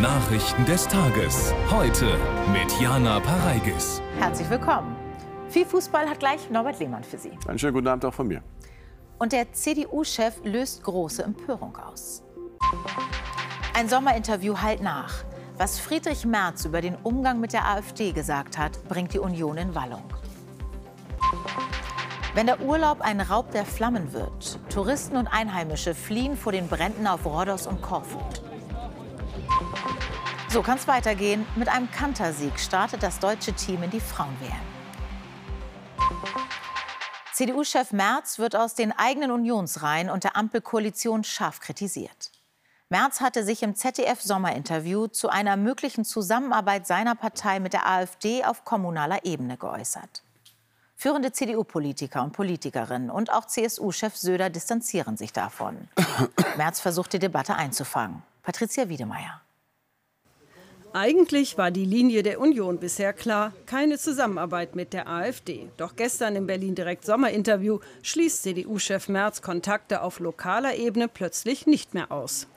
Nachrichten des Tages. Heute mit Jana Pareigis. Herzlich willkommen. Viel Fußball hat gleich Norbert Lehmann für Sie. Einen schönen guten Abend auch von mir. Und der CDU-Chef löst große Empörung aus. Ein Sommerinterview halt nach. Was Friedrich Merz über den Umgang mit der AfD gesagt hat, bringt die Union in Wallung. Wenn der Urlaub ein Raub der Flammen wird, Touristen und Einheimische fliehen vor den Bränden auf Rhodos und Korfu. So kann es weitergehen. Mit einem Kantersieg startet das deutsche Team in die Frauen-WM. CDU-Chef Merz wird aus den eigenen Unionsreihen und der Ampelkoalition scharf kritisiert. Merz hatte sich im ZDF-Sommerinterview zu einer möglichen Zusammenarbeit seiner Partei mit der AfD auf kommunaler Ebene geäußert. Führende CDU-Politiker und Politikerinnen und auch CSU-Chef Söder distanzieren sich davon. Merz versucht, die Debatte einzufangen. Patricia Wiedemeyer. Eigentlich war die Linie der Union bisher klar, keine Zusammenarbeit mit der AfD. Doch gestern im Berlin Direkt Sommerinterview schließt CDU-Chef Merz Kontakte auf lokaler Ebene plötzlich nicht mehr aus.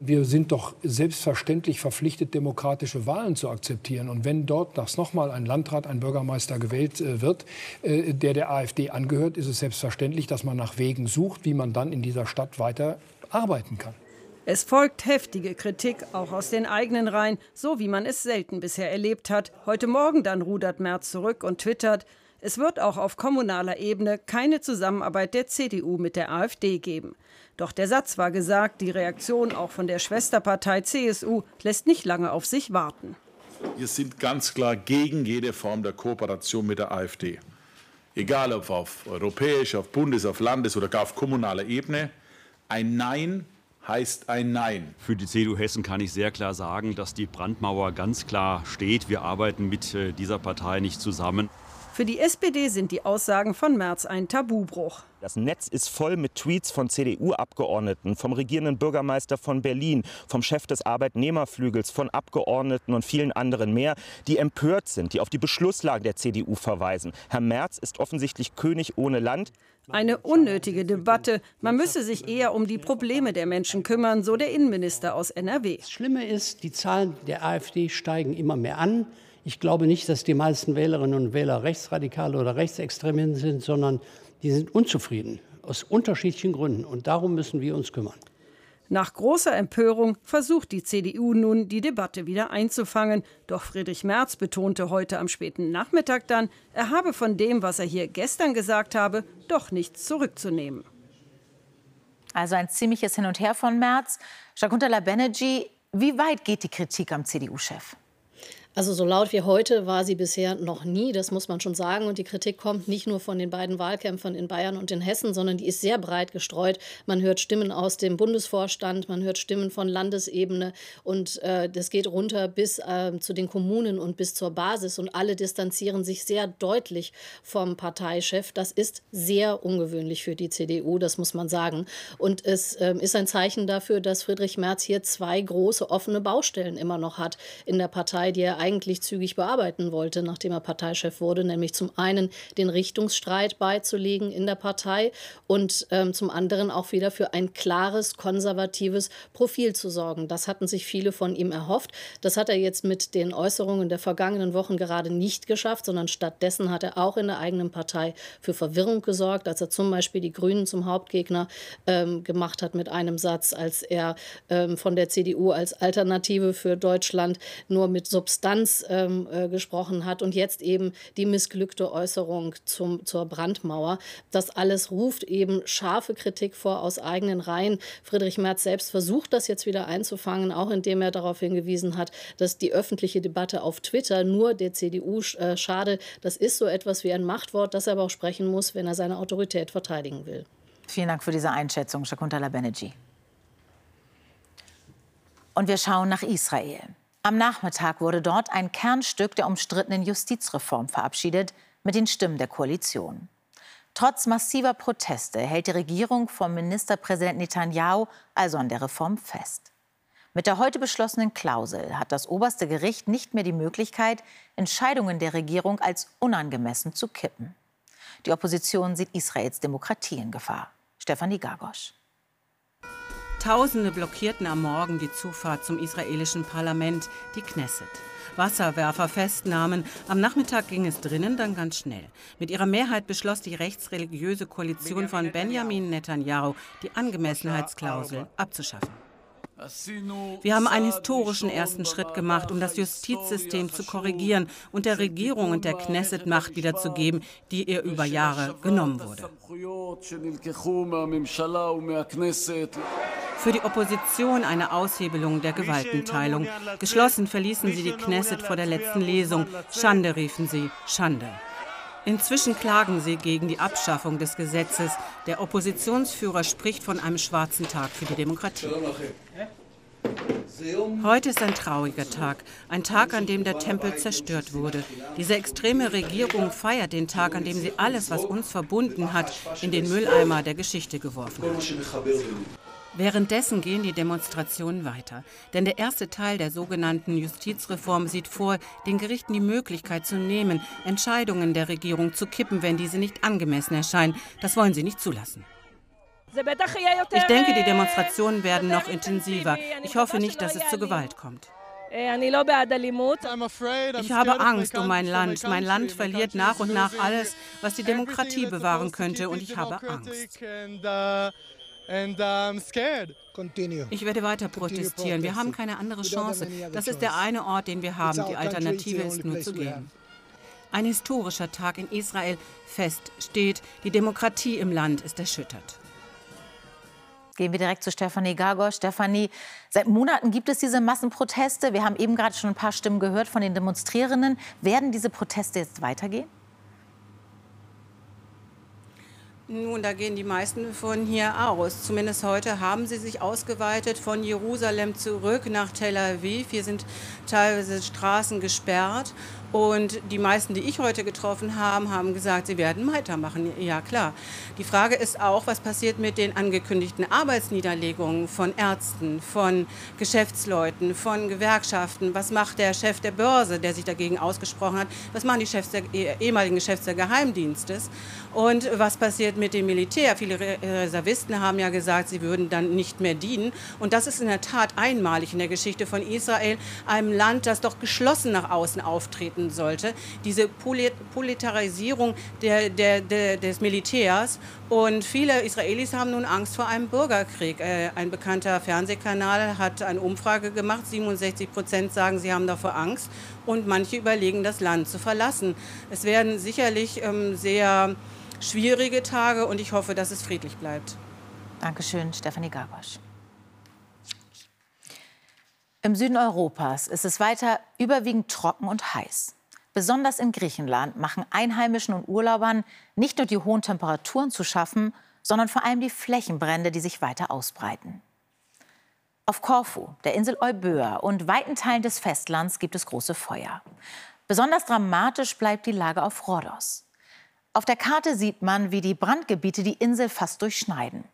Wir sind doch selbstverständlich verpflichtet, demokratische Wahlen zu akzeptieren. Und wenn dort das nochmal ein Landrat, ein Bürgermeister gewählt äh, wird, äh, der der AfD angehört, ist es selbstverständlich, dass man nach Wegen sucht, wie man dann in dieser Stadt weiter arbeiten kann. Es folgt heftige Kritik, auch aus den eigenen Reihen, so wie man es selten bisher erlebt hat. Heute Morgen dann rudert Merz zurück und twittert, es wird auch auf kommunaler Ebene keine Zusammenarbeit der CDU mit der AfD geben. Doch der Satz war gesagt, die Reaktion auch von der Schwesterpartei CSU lässt nicht lange auf sich warten. Wir sind ganz klar gegen jede Form der Kooperation mit der AfD. Egal ob auf europäischer, auf Bundes-, auf Landes- oder gar auf kommunaler Ebene. Ein Nein heißt ein Nein. Für die CDU Hessen kann ich sehr klar sagen, dass die Brandmauer ganz klar steht. Wir arbeiten mit äh, dieser Partei nicht zusammen. Für die SPD sind die Aussagen von Merz ein Tabubruch. Das Netz ist voll mit Tweets von CDU-Abgeordneten, vom regierenden Bürgermeister von Berlin, vom Chef des Arbeitnehmerflügels, von Abgeordneten und vielen anderen mehr, die empört sind, die auf die Beschlusslage der CDU verweisen. Herr Merz ist offensichtlich König ohne Land. Eine unnötige Debatte. Man müsse sich eher um die Probleme der Menschen kümmern, so der Innenminister aus NRW. Das Schlimme ist, die Zahlen der AfD steigen immer mehr an. Ich glaube nicht, dass die meisten Wählerinnen und Wähler Rechtsradikale oder Rechtsextremisten sind, sondern die sind unzufrieden aus unterschiedlichen Gründen. Und darum müssen wir uns kümmern. Nach großer Empörung versucht die CDU nun, die Debatte wieder einzufangen. Doch Friedrich Merz betonte heute am späten Nachmittag dann, er habe von dem, was er hier gestern gesagt habe, doch nichts zurückzunehmen. Also ein ziemliches Hin und Her von Merz. Shakuntala Banerjee, wie weit geht die Kritik am CDU-Chef? Also so laut wie heute war sie bisher noch nie, das muss man schon sagen. Und die Kritik kommt nicht nur von den beiden Wahlkämpfern in Bayern und in Hessen, sondern die ist sehr breit gestreut. Man hört Stimmen aus dem Bundesvorstand, man hört Stimmen von Landesebene und äh, das geht runter bis äh, zu den Kommunen und bis zur Basis. Und alle distanzieren sich sehr deutlich vom Parteichef. Das ist sehr ungewöhnlich für die CDU, das muss man sagen. Und es äh, ist ein Zeichen dafür, dass Friedrich Merz hier zwei große offene Baustellen immer noch hat in der Partei, die er eigentlich zügig bearbeiten wollte, nachdem er Parteichef wurde, nämlich zum einen den Richtungsstreit beizulegen in der Partei und ähm, zum anderen auch wieder für ein klares, konservatives Profil zu sorgen. Das hatten sich viele von ihm erhofft. Das hat er jetzt mit den Äußerungen der vergangenen Wochen gerade nicht geschafft, sondern stattdessen hat er auch in der eigenen Partei für Verwirrung gesorgt, als er zum Beispiel die Grünen zum Hauptgegner ähm, gemacht hat mit einem Satz, als er ähm, von der CDU als Alternative für Deutschland nur mit Substanz Distanz ähm, äh, gesprochen hat und jetzt eben die missglückte Äußerung zum, zur Brandmauer. Das alles ruft eben scharfe Kritik vor aus eigenen Reihen. Friedrich Merz selbst versucht das jetzt wieder einzufangen, auch indem er darauf hingewiesen hat, dass die öffentliche Debatte auf Twitter nur der CDU äh, schade. Das ist so etwas wie ein Machtwort, das er aber auch sprechen muss, wenn er seine Autorität verteidigen will. Vielen Dank für diese Einschätzung, Shakuntala Banerjee. Und wir schauen nach Israel. Am Nachmittag wurde dort ein Kernstück der umstrittenen Justizreform verabschiedet mit den Stimmen der Koalition. Trotz massiver Proteste hält die Regierung vom Ministerpräsident Netanyahu also an der Reform fest. Mit der heute beschlossenen Klausel hat das oberste Gericht nicht mehr die Möglichkeit, Entscheidungen der Regierung als unangemessen zu kippen. Die Opposition sieht Israels Demokratie in Gefahr. Stefanie Gagosch. Tausende blockierten am Morgen die Zufahrt zum israelischen Parlament, die Knesset. Wasserwerfer festnahmen. Am Nachmittag ging es drinnen dann ganz schnell. Mit ihrer Mehrheit beschloss die rechtsreligiöse Koalition von Benjamin Netanyahu, die Angemessenheitsklausel abzuschaffen. Wir haben einen historischen ersten Schritt gemacht, um das Justizsystem zu korrigieren und der Regierung und der Knesset Macht wiederzugeben, die ihr über Jahre genommen wurde. Für die Opposition eine Aushebelung der Gewaltenteilung. Geschlossen verließen sie die Knesset vor der letzten Lesung. Schande riefen sie, Schande. Inzwischen klagen sie gegen die Abschaffung des Gesetzes. Der Oppositionsführer spricht von einem schwarzen Tag für die Demokratie. Heute ist ein trauriger Tag, ein Tag, an dem der Tempel zerstört wurde. Diese extreme Regierung feiert den Tag, an dem sie alles, was uns verbunden hat, in den Mülleimer der Geschichte geworfen hat. Währenddessen gehen die Demonstrationen weiter. Denn der erste Teil der sogenannten Justizreform sieht vor, den Gerichten die Möglichkeit zu nehmen, Entscheidungen der Regierung zu kippen, wenn diese nicht angemessen erscheinen. Das wollen sie nicht zulassen. Ich denke, die Demonstrationen werden noch intensiver. Ich hoffe nicht, dass es zu Gewalt kommt. Ich habe Angst um mein Land. Mein Land verliert nach und nach alles, was die Demokratie bewahren könnte, und ich habe Angst. Ich werde weiter protestieren. Wir haben keine andere Chance. Das ist der eine Ort, den wir haben. Die Alternative ist nur zu gehen. Ein historischer Tag in Israel fest steht. Die Demokratie im Land ist erschüttert. Gehen wir direkt zu Stefanie Gagor. Stefanie, seit Monaten gibt es diese Massenproteste. Wir haben eben gerade schon ein paar Stimmen gehört von den Demonstrierenden. Werden diese Proteste jetzt weitergehen? Nun, da gehen die meisten von hier aus. Zumindest heute haben sie sich ausgeweitet von Jerusalem zurück nach Tel Aviv. Hier sind teilweise Straßen gesperrt und die meisten, die ich heute getroffen habe, haben gesagt, sie werden weitermachen. Ja, klar. Die Frage ist auch, was passiert mit den angekündigten Arbeitsniederlegungen von Ärzten, von Geschäftsleuten, von Gewerkschaften? Was macht der Chef der Börse, der sich dagegen ausgesprochen hat? Was machen die Chefs der, eh, ehemaligen Chefs des Geheimdienstes? Und was passiert mit dem Militär? Viele Reservisten haben ja gesagt, sie würden dann nicht mehr dienen. Und das ist in der Tat einmalig in der Geschichte von Israel, einem Land, das doch geschlossen nach außen auftreten werden sollte, diese Politarisierung der, der, der, des Militärs. Und viele Israelis haben nun Angst vor einem Bürgerkrieg. Äh, ein bekannter Fernsehkanal hat eine Umfrage gemacht, 67 Prozent sagen, sie haben davor Angst und manche überlegen, das Land zu verlassen. Es werden sicherlich ähm, sehr schwierige Tage und ich hoffe, dass es friedlich bleibt. Dankeschön, Stefanie Gabasch. Im Süden Europas ist es weiter überwiegend trocken und heiß. Besonders in Griechenland machen Einheimischen und Urlaubern nicht nur die hohen Temperaturen zu schaffen, sondern vor allem die Flächenbrände, die sich weiter ausbreiten. Auf Korfu, der Insel Euböa und weiten Teilen des Festlands gibt es große Feuer. Besonders dramatisch bleibt die Lage auf Rhodos. Auf der Karte sieht man, wie die Brandgebiete die Insel fast durchschneiden.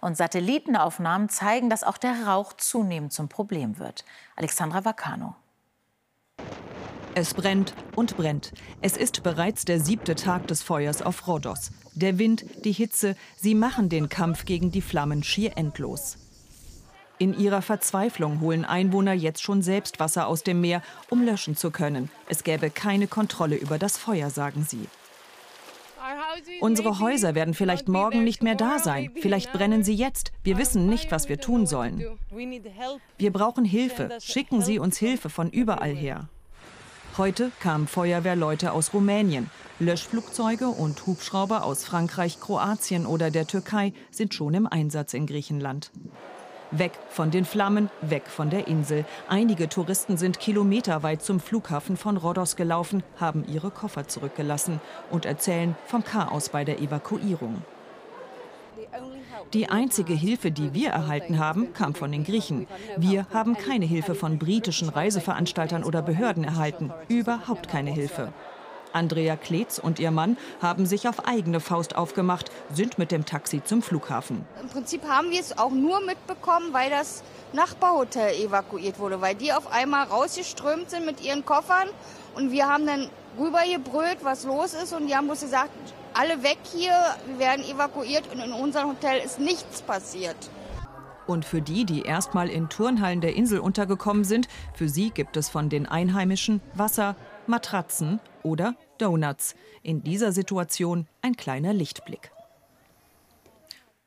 Und Satellitenaufnahmen zeigen, dass auch der Rauch zunehmend zum Problem wird. Alexandra Vacano. Es brennt und brennt. Es ist bereits der siebte Tag des Feuers auf Rhodos. Der Wind, die Hitze, sie machen den Kampf gegen die Flammen schier endlos. In ihrer Verzweiflung holen Einwohner jetzt schon selbst Wasser aus dem Meer, um löschen zu können. Es gäbe keine Kontrolle über das Feuer, sagen sie. Unsere Häuser werden vielleicht morgen nicht mehr da sein. Vielleicht brennen sie jetzt. Wir wissen nicht, was wir tun sollen. Wir brauchen Hilfe. Schicken Sie uns Hilfe von überall her. Heute kamen Feuerwehrleute aus Rumänien. Löschflugzeuge und Hubschrauber aus Frankreich, Kroatien oder der Türkei sind schon im Einsatz in Griechenland. Weg von den Flammen, weg von der Insel. Einige Touristen sind kilometerweit zum Flughafen von Rhodos gelaufen, haben ihre Koffer zurückgelassen und erzählen vom Chaos bei der Evakuierung. Die einzige Hilfe, die wir erhalten haben, kam von den Griechen. Wir haben keine Hilfe von britischen Reiseveranstaltern oder Behörden erhalten. Überhaupt keine Hilfe. Andrea Kletz und ihr Mann haben sich auf eigene Faust aufgemacht, sind mit dem Taxi zum Flughafen. Im Prinzip haben wir es auch nur mitbekommen, weil das Nachbarhotel evakuiert wurde, weil die auf einmal rausgeströmt sind mit ihren Koffern und wir haben dann rübergebrüllt, was los ist und die haben uns gesagt, alle weg hier, wir werden evakuiert und in unserem Hotel ist nichts passiert. Und für die, die erstmal in Turnhallen der Insel untergekommen sind, für sie gibt es von den Einheimischen Wasser, Matratzen oder Donuts. In dieser Situation ein kleiner Lichtblick.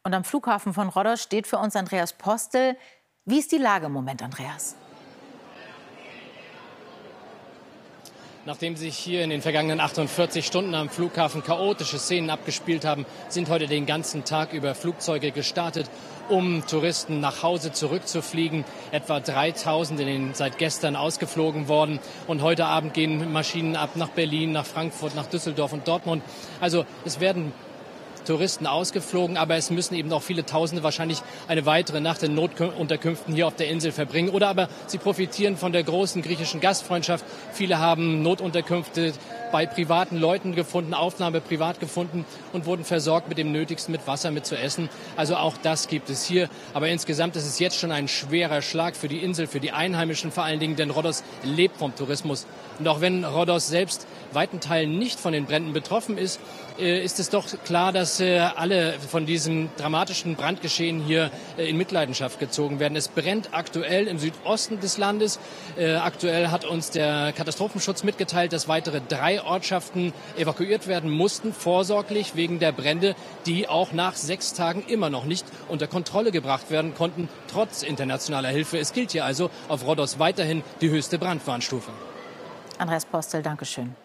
Und am Flughafen von Rhodos steht für uns Andreas Postel. Wie ist die Lage im Moment, Andreas? Nachdem sich hier in den vergangenen 48 Stunden am Flughafen chaotische Szenen abgespielt haben, sind heute den ganzen Tag über Flugzeuge gestartet, um Touristen nach Hause zurückzufliegen. Etwa 3000 sind seit gestern ausgeflogen worden. Und heute Abend gehen Maschinen ab nach Berlin, nach Frankfurt, nach Düsseldorf und Dortmund. Also es werden Touristen ausgeflogen, aber es müssen eben auch viele Tausende wahrscheinlich eine weitere Nacht in Notunterkünften hier auf der Insel verbringen. Oder aber sie profitieren von der großen griechischen Gastfreundschaft. Viele haben Notunterkünfte bei privaten Leuten gefunden, Aufnahme privat gefunden und wurden versorgt mit dem Nötigsten, mit Wasser, mit zu essen. Also auch das gibt es hier. Aber insgesamt ist es jetzt schon ein schwerer Schlag für die Insel, für die Einheimischen vor allen Dingen, denn Rhodos lebt vom Tourismus. Und auch wenn Rhodos selbst weiten Teilen nicht von den Bränden betroffen ist, äh, ist es doch klar, dass äh, alle von diesem dramatischen Brandgeschehen hier äh, in Mitleidenschaft gezogen werden. Es brennt aktuell im Südosten des Landes. Aktuell hat uns der Katastrophenschutz mitgeteilt, dass weitere drei Ortschaften evakuiert werden mussten, vorsorglich wegen der Brände, die auch nach sechs Tagen immer noch nicht unter Kontrolle gebracht werden konnten, trotz internationaler Hilfe. Es gilt hier also auf Rhodos weiterhin die höchste Brandwarnstufe. Andreas Postel, Dankeschön.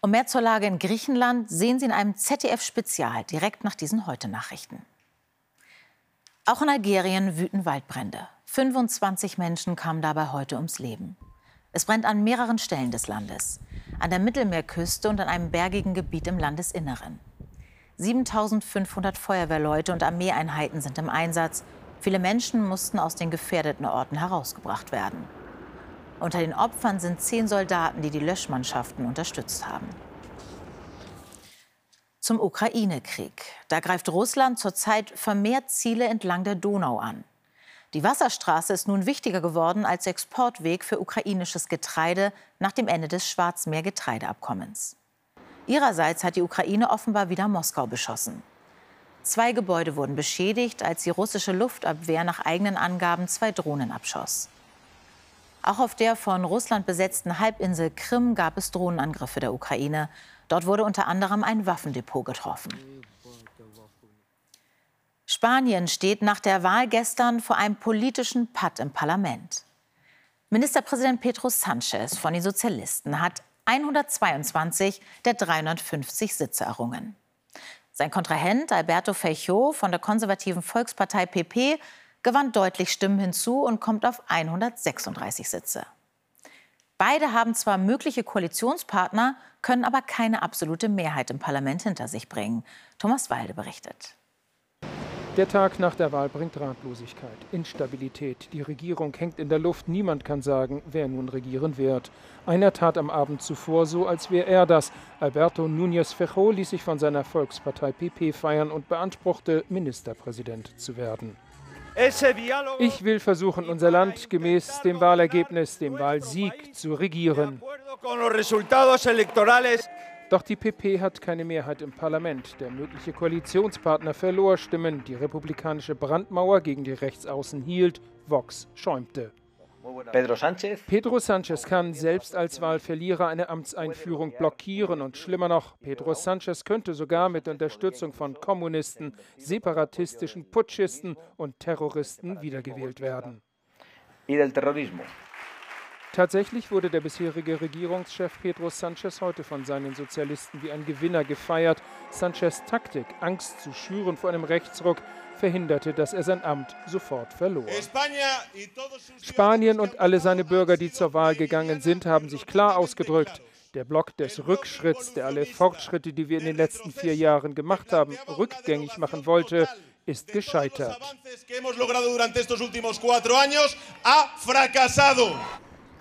Und mehr zur Lage in Griechenland sehen Sie in einem ZDF-Spezial direkt nach diesen Heute-Nachrichten. Auch in Algerien wüten Waldbrände. 25 Menschen kamen dabei heute ums Leben. Es brennt an mehreren Stellen des Landes, an der Mittelmeerküste und an einem bergigen Gebiet im Landesinneren. 7500 Feuerwehrleute und Armeeeinheiten sind im Einsatz. Viele Menschen mussten aus den gefährdeten Orten herausgebracht werden. Unter den Opfern sind zehn Soldaten, die die Löschmannschaften unterstützt haben. Zum Ukraine-Krieg. Da greift Russland zurzeit vermehrt Ziele entlang der Donau an. Die Wasserstraße ist nun wichtiger geworden als Exportweg für ukrainisches Getreide nach dem Ende des Schwarzmeer-Getreideabkommens. Ihrerseits hat die Ukraine offenbar wieder Moskau beschossen. Zwei Gebäude wurden beschädigt, als die russische Luftabwehr nach eigenen Angaben zwei Drohnen abschoss. Auch auf der von Russland besetzten Halbinsel Krim gab es Drohnenangriffe der Ukraine. Dort wurde unter anderem ein Waffendepot getroffen. Spanien steht nach der Wahl gestern vor einem politischen Patt im Parlament. Ministerpräsident Pedro Sanchez von den Sozialisten hat 122 der 350 Sitze errungen. Sein Kontrahent Alberto Feijóo von der konservativen Volkspartei PP gewann deutlich Stimmen hinzu und kommt auf 136 Sitze. Beide haben zwar mögliche Koalitionspartner, können aber keine absolute Mehrheit im Parlament hinter sich bringen. Thomas Walde berichtet. Der Tag nach der Wahl bringt Ratlosigkeit, Instabilität. Die Regierung hängt in der Luft. Niemand kann sagen, wer nun regieren wird. Einer tat am Abend zuvor so, als wäre er das. Alberto Núñez Fejo ließ sich von seiner Volkspartei PP feiern und beanspruchte, Ministerpräsident zu werden. Ich will versuchen, unser Land gemäß dem Wahlergebnis, dem Wahlsieg zu regieren. Doch die PP hat keine Mehrheit im Parlament. Der mögliche Koalitionspartner verlor Stimmen. Die republikanische Brandmauer gegen die Rechtsaußen hielt. Vox schäumte. Pedro Sanchez. Pedro Sanchez kann selbst als Wahlverlierer eine Amtseinführung blockieren und schlimmer noch, Pedro Sanchez könnte sogar mit Unterstützung von Kommunisten, separatistischen Putschisten und Terroristen wiedergewählt werden. Tatsächlich wurde der bisherige Regierungschef Pedro Sanchez heute von seinen Sozialisten wie ein Gewinner gefeiert. Sanchez Taktik, Angst zu schüren vor einem Rechtsruck, verhinderte, dass er sein Amt sofort verlor. Spanien und alle seine Bürger, die zur Wahl gegangen sind, haben sich klar ausgedrückt. Der Block des Rückschritts, der alle Fortschritte, die wir in den letzten vier Jahren gemacht haben, rückgängig machen wollte, ist gescheitert.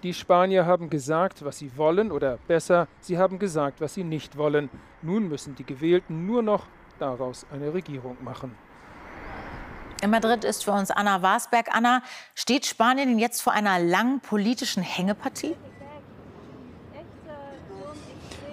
Die Spanier haben gesagt, was sie wollen, oder besser, sie haben gesagt, was sie nicht wollen. Nun müssen die Gewählten nur noch daraus eine Regierung machen. In Madrid ist für uns Anna Wasberg. Anna, steht Spanien jetzt vor einer langen politischen Hängepartie?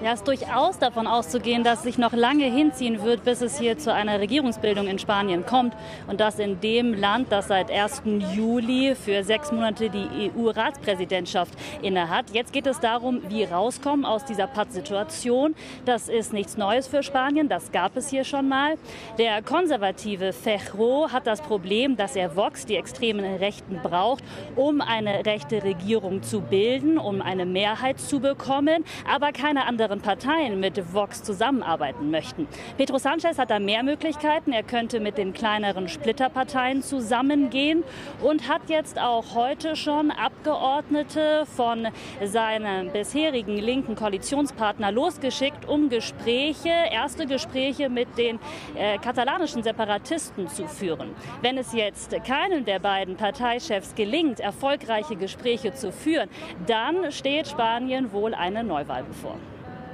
Ja, es ist durchaus davon auszugehen, dass sich noch lange hinziehen wird, bis es hier zu einer Regierungsbildung in Spanien kommt. Und das in dem Land, das seit 1. Juli für sechs Monate die EU-Ratspräsidentschaft innehat. Jetzt geht es darum, wie rauskommen aus dieser Pattsituation. Das ist nichts Neues für Spanien, das gab es hier schon mal. Der konservative Fejro hat das Problem, dass er Vox, die extremen Rechten, braucht, um eine rechte Regierung zu bilden, um eine Mehrheit zu bekommen, aber keine andere anderen Parteien mit Vox zusammenarbeiten möchten. Pedro Sanchez hat da mehr Möglichkeiten. Er könnte mit den kleineren Splitterparteien zusammengehen und hat jetzt auch heute schon Abgeordnete von seinem bisherigen linken Koalitionspartner losgeschickt, um Gespräche, erste Gespräche mit den äh, katalanischen Separatisten zu führen. Wenn es jetzt keinem der beiden Parteichefs gelingt, erfolgreiche Gespräche zu führen, dann steht Spanien wohl eine Neuwahl bevor.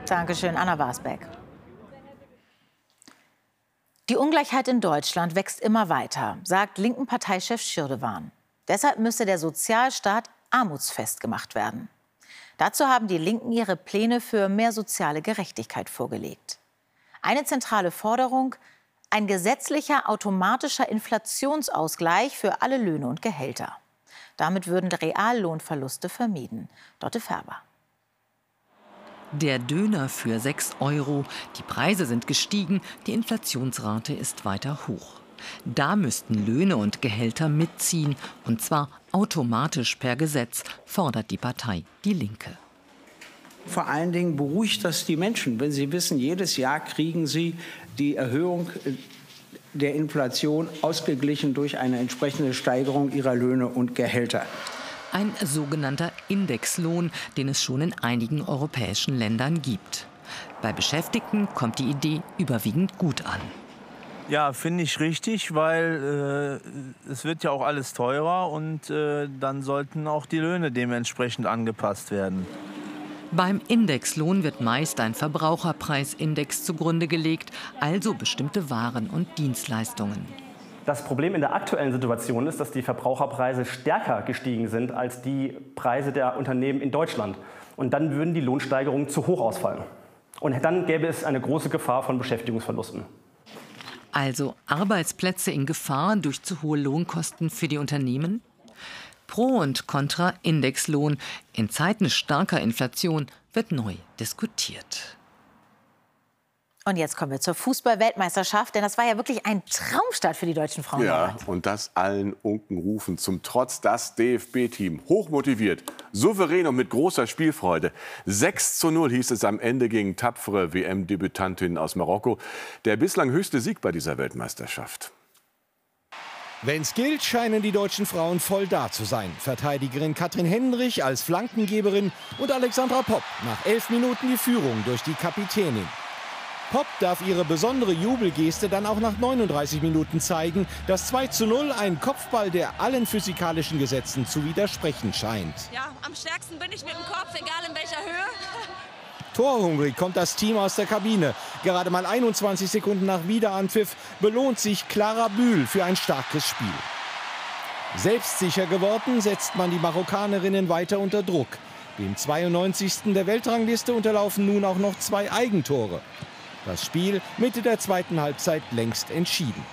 Dankeschön, Anna Wasbeck. Die Ungleichheit in Deutschland wächst immer weiter, sagt linken Parteichef Schirdewan. Deshalb müsse der Sozialstaat armutsfest gemacht werden. Dazu haben die Linken ihre Pläne für mehr soziale Gerechtigkeit vorgelegt. Eine zentrale Forderung, ein gesetzlicher automatischer Inflationsausgleich für alle Löhne und Gehälter. Damit würden Reallohnverluste vermieden. Dotte Färber. Der Döner für 6 Euro. Die Preise sind gestiegen, die Inflationsrate ist weiter hoch. Da müssten Löhne und Gehälter mitziehen, und zwar automatisch per Gesetz, fordert die Partei Die Linke. Vor allen Dingen beruhigt das die Menschen, wenn sie wissen, jedes Jahr kriegen sie die Erhöhung äh, der Inflation ausgeglichen durch eine entsprechende Steigerung ihrer Löhne und Gehälter. Ein sogenannter Indexlohn, den es schon in einigen europäischen Ländern gibt. Bei Beschäftigten kommt die Idee überwiegend gut an. Ja, finde ich richtig, weil äh, es wird ja auch alles teurer und äh, dann sollten auch die Löhne dementsprechend angepasst werden. Beim Indexlohn wird meist ein Verbraucherpreisindex zugrunde gelegt, also bestimmte Waren und Dienstleistungen. Das Problem in der aktuellen Situation ist, dass die Verbraucherpreise stärker gestiegen sind als die Preise der Unternehmen in Deutschland. Und dann würden die Lohnsteigerungen zu hoch ausfallen. Und dann gäbe es eine große Gefahr von Beschäftigungsverlusten. Also Arbeitsplätze in Gefahr durch zu hohe Lohnkosten für die Unternehmen? Pro und Contra Indexlohn. In Zeiten starker Inflation wird neu diskutiert. Und jetzt kommen wir zur Fußball-Weltmeisterschaft, denn das war ja wirklich ein Traumstart für die deutschen Frauen. Ja, und das allen Unkenrufen zum Trotz das DFB-Team hochmotiviert, souverän und mit großer Spielfreude. 6 zu 0 hieß es am Ende gegen tapfere WM-Debütantinnen aus Marokko. Der bislang höchste Sieg bei dieser Weltmeisterschaft. Wenn's gilt, scheinen die deutschen Frauen voll da zu sein. Verteidigerin Katrin Hendrich als Flankengeberin und Alexandra Popp nach elf Minuten die Führung durch die Kapitänin. Pop darf ihre besondere Jubelgeste dann auch nach 39 Minuten zeigen. Das 2 zu 0 ein Kopfball, der allen physikalischen Gesetzen zu widersprechen scheint. Ja, am stärksten bin ich mit dem Kopf, egal in welcher Höhe. Torhungrig kommt das Team aus der Kabine. Gerade mal 21 Sekunden nach Wiederanpfiff belohnt sich Clara Bühl für ein starkes Spiel. Selbstsicher geworden setzt man die Marokkanerinnen weiter unter Druck. Dem 92. der Weltrangliste unterlaufen nun auch noch zwei Eigentore. Das Spiel Mitte der zweiten Halbzeit längst entschieden.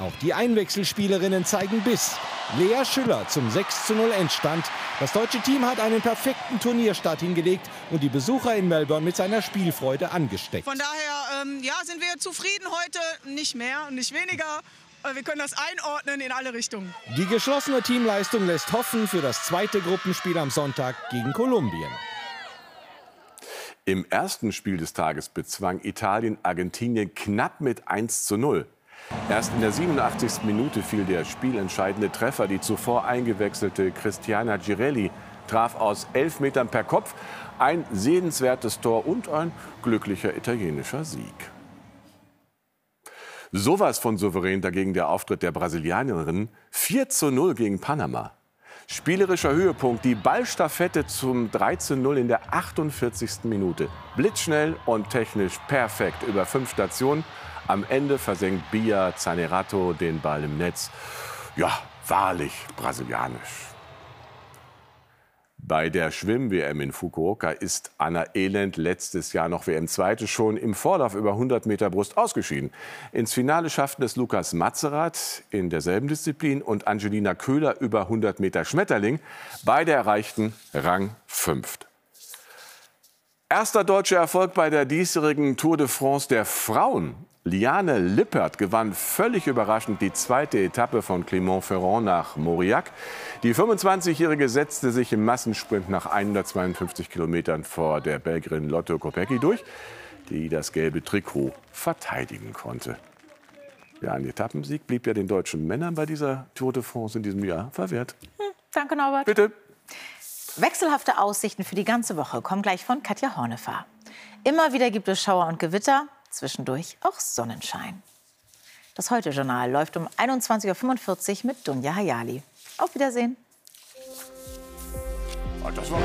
Auch die Einwechselspielerinnen zeigen Biss. Lea Schüller zum 6 zu 0 Endstand. Das deutsche Team hat einen perfekten Turnierstart hingelegt und die Besucher in Melbourne mit seiner Spielfreude angesteckt. Von daher ähm, ja, sind wir zufrieden heute, nicht mehr und nicht weniger. Wir können das einordnen in alle Richtungen. Die geschlossene Teamleistung lässt hoffen für das zweite Gruppenspiel am Sonntag gegen Kolumbien. Im ersten Spiel des Tages bezwang Italien Argentinien knapp mit 1 zu 0. Erst in der 87. Minute fiel der spielentscheidende Treffer. Die zuvor eingewechselte Cristiana Girelli traf aus elf Metern per Kopf. Ein sehenswertes Tor und ein glücklicher italienischer Sieg. Sowas von souverän dagegen der Auftritt der Brasilianerin 4 zu 0 gegen Panama. Spielerischer Höhepunkt, die Ballstaffette zum 13-0 in der 48. Minute. Blitzschnell und technisch perfekt über fünf Stationen. Am Ende versenkt Bia Zanerato den Ball im Netz. Ja, wahrlich brasilianisch. Bei der Schwimm-WM in Fukuoka ist Anna Elend letztes Jahr noch WM-Zweite schon im Vorlauf über 100 Meter Brust ausgeschieden. Ins Finale schafften es Lukas Matzerath in derselben Disziplin und Angelina Köhler über 100 Meter Schmetterling. Beide erreichten Rang 5. Erster deutscher Erfolg bei der diesjährigen Tour de France der Frauen. Liane Lippert gewann völlig überraschend die zweite Etappe von Clermont-Ferrand nach Mauriac. Die 25-Jährige setzte sich im Massensprint nach 152 Kilometern vor der Belgierin Lotto Kopecky durch, die das gelbe Trikot verteidigen konnte. Ja, ein Etappensieg blieb ja den deutschen Männern bei dieser Tour de France in diesem Jahr verwehrt. Hm, danke, Norbert. Bitte. Wechselhafte Aussichten für die ganze Woche kommen gleich von Katja Hornefahr. Immer wieder gibt es Schauer und Gewitter zwischendurch auch Sonnenschein. Das Heute-Journal läuft um 21.45 Uhr mit Dunja Hayali. Auf Wiedersehen. Das war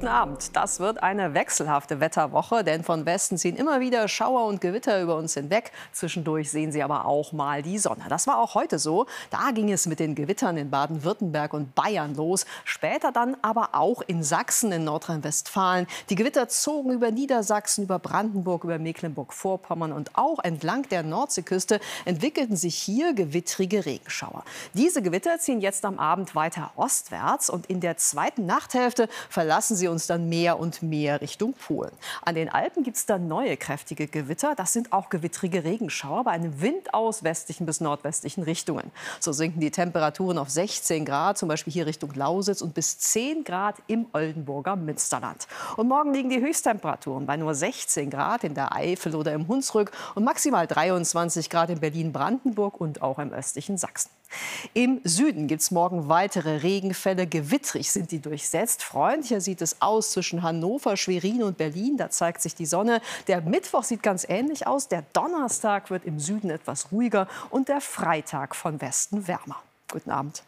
Guten Abend. Das wird eine wechselhafte Wetterwoche, denn von Westen ziehen immer wieder Schauer und Gewitter über uns hinweg. Zwischendurch sehen Sie aber auch mal die Sonne. Das war auch heute so. Da ging es mit den Gewittern in Baden-Württemberg und Bayern los. Später dann aber auch in Sachsen, in Nordrhein-Westfalen. Die Gewitter zogen über Niedersachsen, über Brandenburg, über Mecklenburg-Vorpommern und auch entlang der Nordseeküste entwickelten sich hier gewittrige Regenschauer. Diese Gewitter ziehen jetzt am Abend weiter ostwärts und in der zweiten Nachthälfte verlassen sie uns dann mehr und mehr Richtung Polen. An den Alpen gibt es dann neue kräftige Gewitter. Das sind auch gewittrige Regenschauer bei einem Wind aus westlichen bis nordwestlichen Richtungen. So sinken die Temperaturen auf 16 Grad, zum Beispiel hier Richtung Lausitz, und bis 10 Grad im Oldenburger Münsterland. Und morgen liegen die Höchsttemperaturen bei nur 16 Grad in der Eifel oder im Hunsrück und maximal 23 Grad in Berlin-Brandenburg und auch im östlichen Sachsen. Im Süden gibt es morgen weitere Regenfälle. Gewittrig sind die durchsetzt. Freundlicher sieht es aus zwischen Hannover, Schwerin und Berlin. Da zeigt sich die Sonne. Der Mittwoch sieht ganz ähnlich aus. Der Donnerstag wird im Süden etwas ruhiger und der Freitag von Westen wärmer. Guten Abend.